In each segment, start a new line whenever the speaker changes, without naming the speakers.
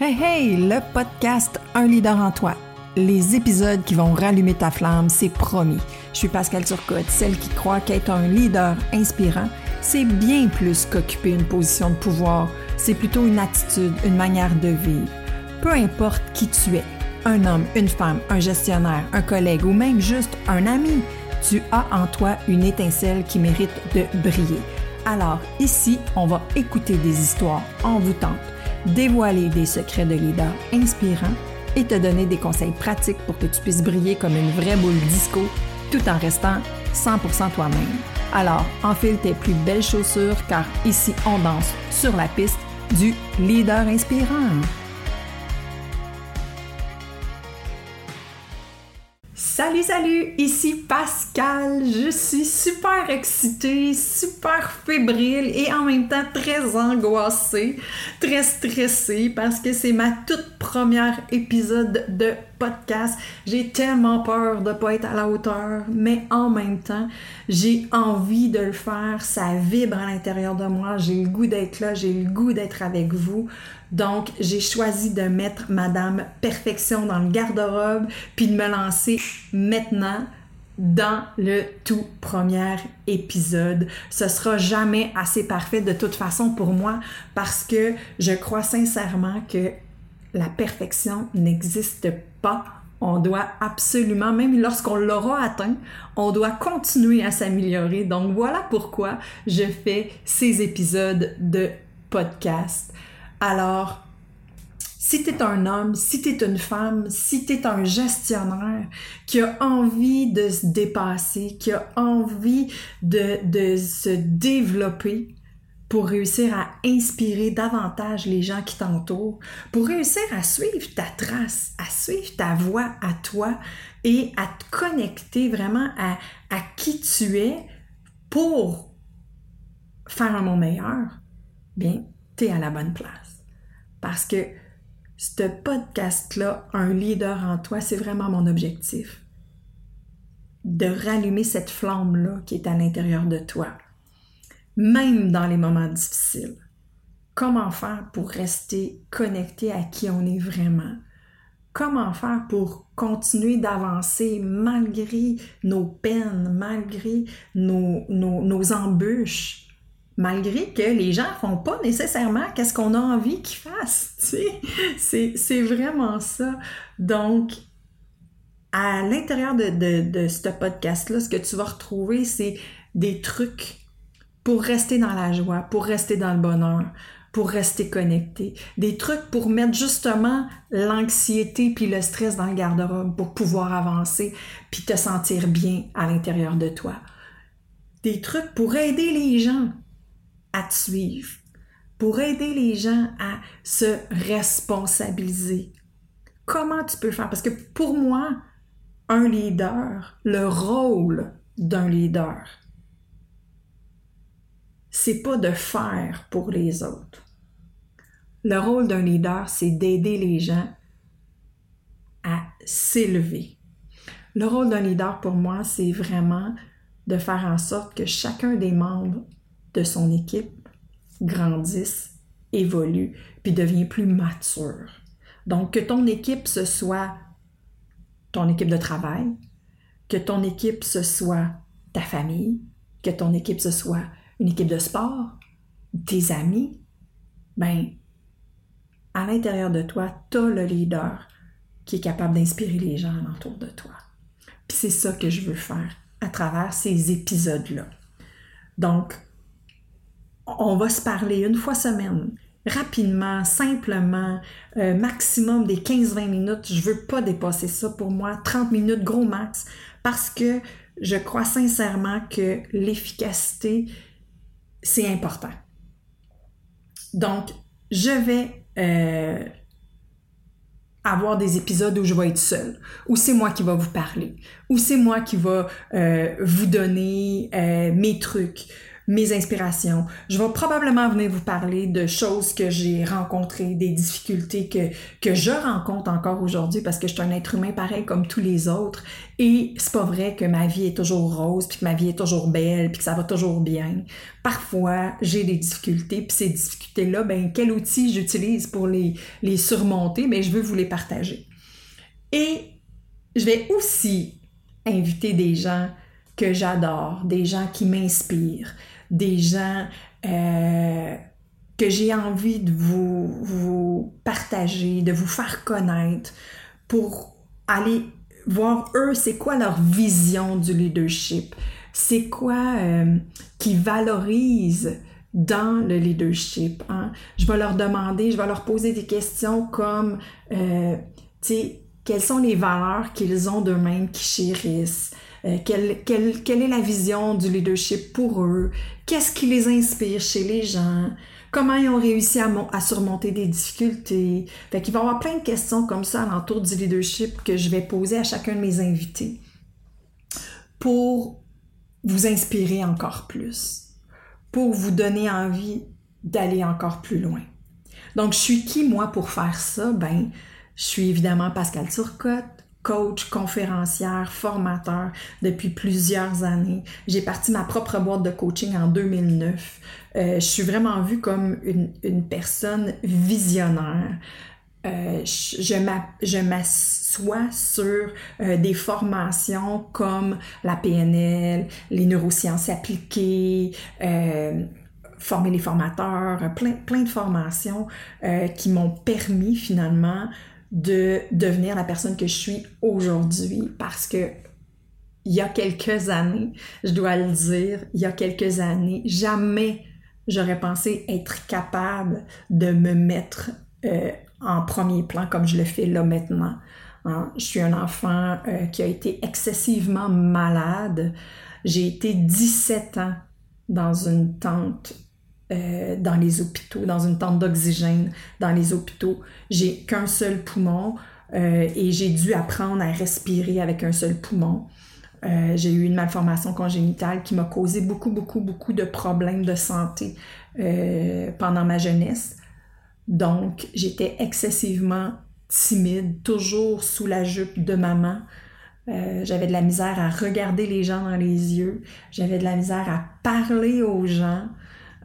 Hey hey, le podcast Un leader en toi. Les épisodes qui vont rallumer ta flamme, c'est promis. Je suis Pascal Turcotte, celle qui croit qu'être un leader inspirant, c'est bien plus qu'occuper une position de pouvoir. C'est plutôt une attitude, une manière de vivre. Peu importe qui tu es, un homme, une femme, un gestionnaire, un collègue ou même juste un ami, tu as en toi une étincelle qui mérite de briller. Alors ici, on va écouter des histoires envoûtantes, dévoiler des secrets de leader inspirants et te donner des conseils pratiques pour que tu puisses briller comme une vraie boule disco tout en restant 100% toi-même. Alors, enfile tes plus belles chaussures car ici on danse sur la piste du leader inspirant. Salut, salut, ici Pascal. Je suis super excitée, super fébrile et en même temps très angoissée, très stressée parce que c'est ma toute première épisode de podcast. J'ai tellement peur de pas être à la hauteur, mais en même temps, j'ai envie de le faire. Ça vibre à l'intérieur de moi. J'ai le goût d'être là. J'ai le goût d'être avec vous. Donc, j'ai choisi de mettre Madame Perfection dans le garde-robe puis de me lancer maintenant dans le tout premier épisode. Ce sera jamais assez parfait de toute façon pour moi parce que je crois sincèrement que la perfection n'existe pas. On doit absolument, même lorsqu'on l'aura atteint, on doit continuer à s'améliorer. Donc voilà pourquoi je fais ces épisodes de podcast. Alors, si tu es un homme, si tu es une femme, si tu es un gestionnaire qui a envie de se dépasser, qui a envie de, de se développer, pour réussir à inspirer davantage les gens qui t'entourent, pour réussir à suivre ta trace, à suivre ta voix à toi et à te connecter vraiment à, à qui tu es pour faire un monde meilleur, bien, tu es à la bonne place. Parce que ce podcast-là, un leader en toi, c'est vraiment mon objectif. De rallumer cette flamme-là qui est à l'intérieur de toi même dans les moments difficiles. Comment faire pour rester connecté à qui on est vraiment? Comment faire pour continuer d'avancer malgré nos peines, malgré nos, nos, embûches, malgré que les gens font pas nécessairement qu'est-ce qu'on a envie qu'ils fassent. C'est vraiment ça. Donc, à l'intérieur de, de, de ce podcast-là, ce que tu vas retrouver, c'est des trucs pour rester dans la joie, pour rester dans le bonheur, pour rester connecté. Des trucs pour mettre justement l'anxiété puis le stress dans le garde-robe pour pouvoir avancer puis te sentir bien à l'intérieur de toi. Des trucs pour aider les gens à te suivre, pour aider les gens à se responsabiliser. Comment tu peux faire? Parce que pour moi, un leader, le rôle d'un leader, c'est pas de faire pour les autres. Le rôle d'un leader, c'est d'aider les gens à s'élever. Le rôle d'un leader pour moi, c'est vraiment de faire en sorte que chacun des membres de son équipe grandisse, évolue, puis devient plus mature. Donc, que ton équipe, ce soit ton équipe de travail, que ton équipe, ce soit ta famille, que ton équipe, ce soit une équipe de sport, tes amis, ben, à l'intérieur de toi, tu as le leader qui est capable d'inspirer les gens autour de toi. Puis c'est ça que je veux faire à travers ces épisodes-là. Donc, on va se parler une fois semaine, rapidement, simplement, euh, maximum des 15-20 minutes. Je veux pas dépasser ça pour moi, 30 minutes gros max, parce que je crois sincèrement que l'efficacité c'est important. Donc, je vais euh, avoir des épisodes où je vais être seule, où c'est moi qui va vous parler, où c'est moi qui va euh, vous donner euh, mes trucs, mes inspirations. Je vais probablement venir vous parler de choses que j'ai rencontrées, des difficultés que, que je rencontre encore aujourd'hui parce que je suis un être humain pareil comme tous les autres. Et c'est pas vrai que ma vie est toujours rose, puis que ma vie est toujours belle, puis que ça va toujours bien. Parfois, j'ai des difficultés, puis ces difficultés-là, ben, quel outil j'utilise pour les, les surmonter? Ben, je veux vous les partager. Et je vais aussi inviter des gens que j'adore, des gens qui m'inspirent, des gens euh, que j'ai envie de vous, partager, de vous faire connaître pour aller voir eux, c'est quoi leur vision du leadership, c'est quoi euh, qui valorise dans le leadership. Hein? Je vais leur demander, je vais leur poser des questions comme, euh, quelles sont les valeurs qu'ils ont d'eux-mêmes, qui chérissent, euh, quelle, est la vision du leadership pour eux, qu'est-ce qui les inspire chez les gens, comment ils ont réussi à, à surmonter des difficultés? Fait qu'il va y avoir plein de questions comme ça alentour du leadership que je vais poser à chacun de mes invités pour vous inspirer encore plus, pour vous donner envie d'aller encore plus loin. Donc, je suis qui, moi, pour faire ça? Ben, je suis évidemment Pascal Turcotte, coach, conférencière, formateur depuis plusieurs années. J'ai parti ma propre boîte de coaching en 2009. Euh, je suis vraiment vue comme une, personne visionnaire. Euh, je m'assois sur euh, des formations comme la PNL, les neurosciences appliquées, former les formateurs, plein, de formations qui m'ont permis finalement de devenir la personne que je suis aujourd'hui parce que il y a quelques années, je dois le dire, il y a quelques années, jamais j'aurais pensé être capable de me mettre euh, en premier plan comme je le fais là maintenant. Hein. Je suis un enfant euh, qui a été excessivement malade. J'ai été 17 ans dans une tente euh, dans les hôpitaux, dans une tente d'oxygène dans les hôpitaux. J'ai qu'un seul poumon euh, et j'ai dû apprendre à respirer avec un seul poumon. Euh, j'ai eu une malformation congénitale qui m'a causé beaucoup, beaucoup, beaucoup de problèmes de santé pendant ma jeunesse. Donc, j'étais excessivement timide, toujours sous la jupe de maman. j'avais de la misère à regarder les gens dans les yeux. J'avais de la misère à parler aux gens.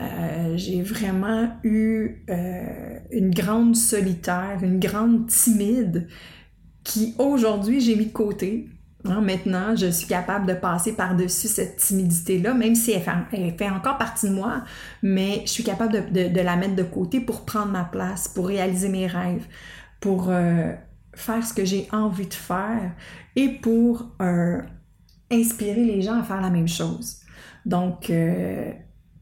Euh, j'ai vraiment eu euh, une grande solitaire, une grande timide qui aujourd'hui j'ai mis de côté. Hein, maintenant, je suis capable de passer par-dessus cette timidité-là, même si elle fait, encore partie de moi, mais je suis capable de, la mettre de côté pour prendre ma place, pour réaliser mes rêves, pour euh, faire ce que j'ai envie de faire et pour inspirer les gens à faire la même chose. Donc,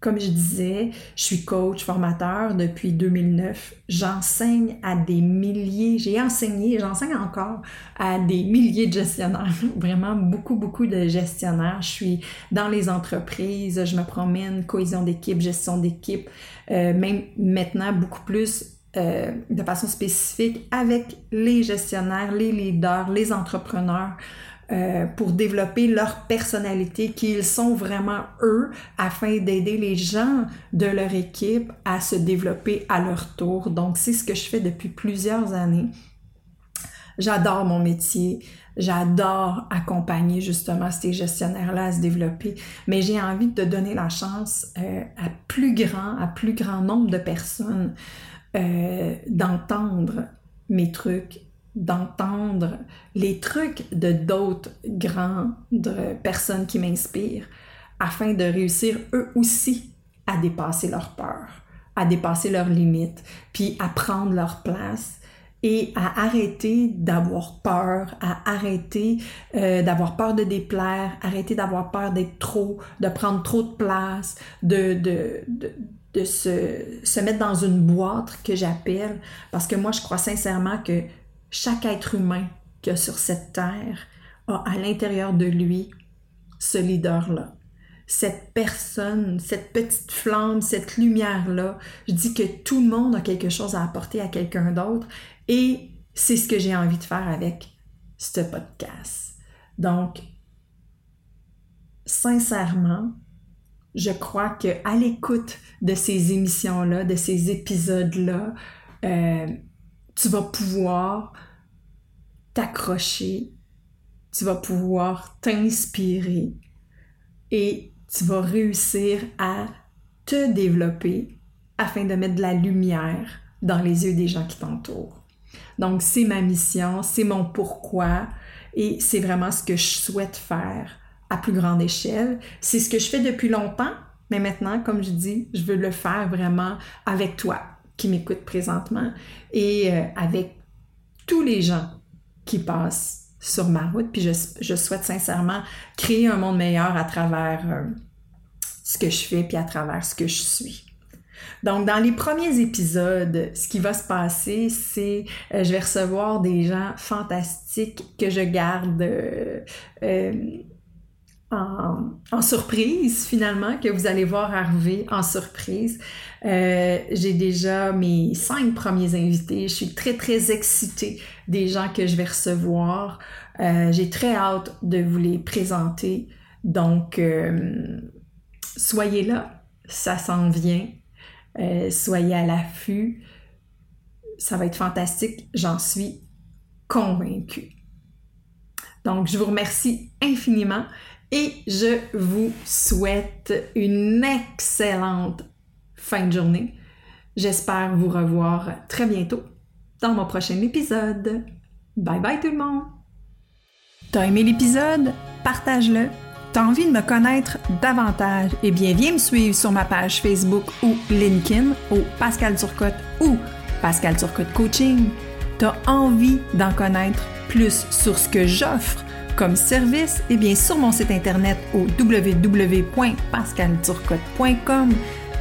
comme je disais, je suis coach, formateur depuis 2009. J'enseigne à des milliers, j'ai enseigné, j'enseigne encore à des milliers de gestionnaires, vraiment beaucoup, beaucoup de gestionnaires. Je suis dans les entreprises, je me promène, cohésion d'équipe, gestion d'équipe, euh, même maintenant beaucoup plus euh, de façon spécifique avec les gestionnaires, les leaders, les entrepreneurs. Euh, pour développer leur personnalité, qu'ils sont vraiment eux, afin d'aider les gens de leur équipe à se développer à leur tour. Donc, c'est ce que je fais depuis plusieurs années. J'adore mon métier. J'adore accompagner justement ces gestionnaires-là à se développer, mais j'ai envie de donner la chance euh, à plus grand, à plus grand nombre de personnes euh, d'entendre mes trucs, d'entendre les trucs de d'autres grandes personnes qui m'inspirent afin de réussir eux aussi à dépasser leurs peurs, à dépasser leurs limites, puis à prendre leur place et à arrêter d'avoir peur, à arrêter euh, d'avoir peur de déplaire, arrêter d'avoir peur d'être trop, de prendre trop de place, de se, se mettre dans une boîte que j'appelle, parce que moi je crois sincèrement que chaque être humain qu'il y a sur cette terre a à l'intérieur de lui ce leader-là. Cette personne, cette petite flamme, cette lumière-là. Je dis que tout le monde a quelque chose à apporter à quelqu'un d'autre et c'est ce que j'ai envie de faire avec ce podcast. Donc, sincèrement, je crois que à l'écoute de ces émissions-là, de ces épisodes-là, euh, tu vas pouvoir t'accrocher, tu vas pouvoir t'inspirer et tu vas réussir à te développer afin de mettre de la lumière dans les yeux des gens qui t'entourent. Donc, c'est ma mission, c'est mon pourquoi et c'est vraiment ce que je souhaite faire à plus grande échelle. C'est ce que je fais depuis longtemps, mais maintenant, comme je dis, je veux le faire vraiment avec toi qui m'écoutes présentement et euh, avec tous les gens qui passent sur ma route. Puis je, souhaite sincèrement créer un monde meilleur à travers euh, ce que je fais puis à travers ce que je suis. Donc, dans les premiers épisodes, ce qui va se passer, c'est euh, je vais recevoir des gens fantastiques que je garde en, surprise finalement, que vous allez voir arriver en surprise. Euh, j'ai déjà mes cinq premiers invités. Je suis très très excitée des gens que je vais recevoir. Euh, j'ai très hâte de vous les présenter. Donc, euh, soyez là, ça s'en vient. soyez à l'affût. Ça va être fantastique, j'en suis convaincue. Donc, je vous remercie infiniment et je vous souhaite une excellente fin de journée. J'espère vous revoir très bientôt dans mon prochain épisode. Bye bye tout le monde! T'as aimé l'épisode? Partage-le! T'as envie de me connaître davantage? Eh bien, viens me suivre sur ma page Facebook ou LinkedIn au Pascal Turcotte ou Pascal Turcotte Coaching. T'as envie d'en connaître plus sur ce que j'offre? Comme service, eh bien, sur mon site internet au www.pascalturcotte.com,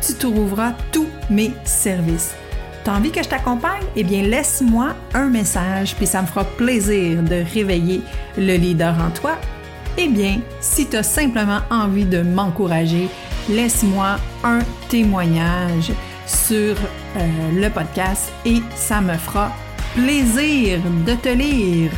tu trouveras tous mes services. T'as envie que je t'accompagne? Eh bien, laisse-moi un message, puis ça me fera plaisir de réveiller le leader en toi. Eh bien, si tu as simplement envie de m'encourager, laisse-moi un témoignage sur euh, le podcast et ça me fera plaisir de te lire.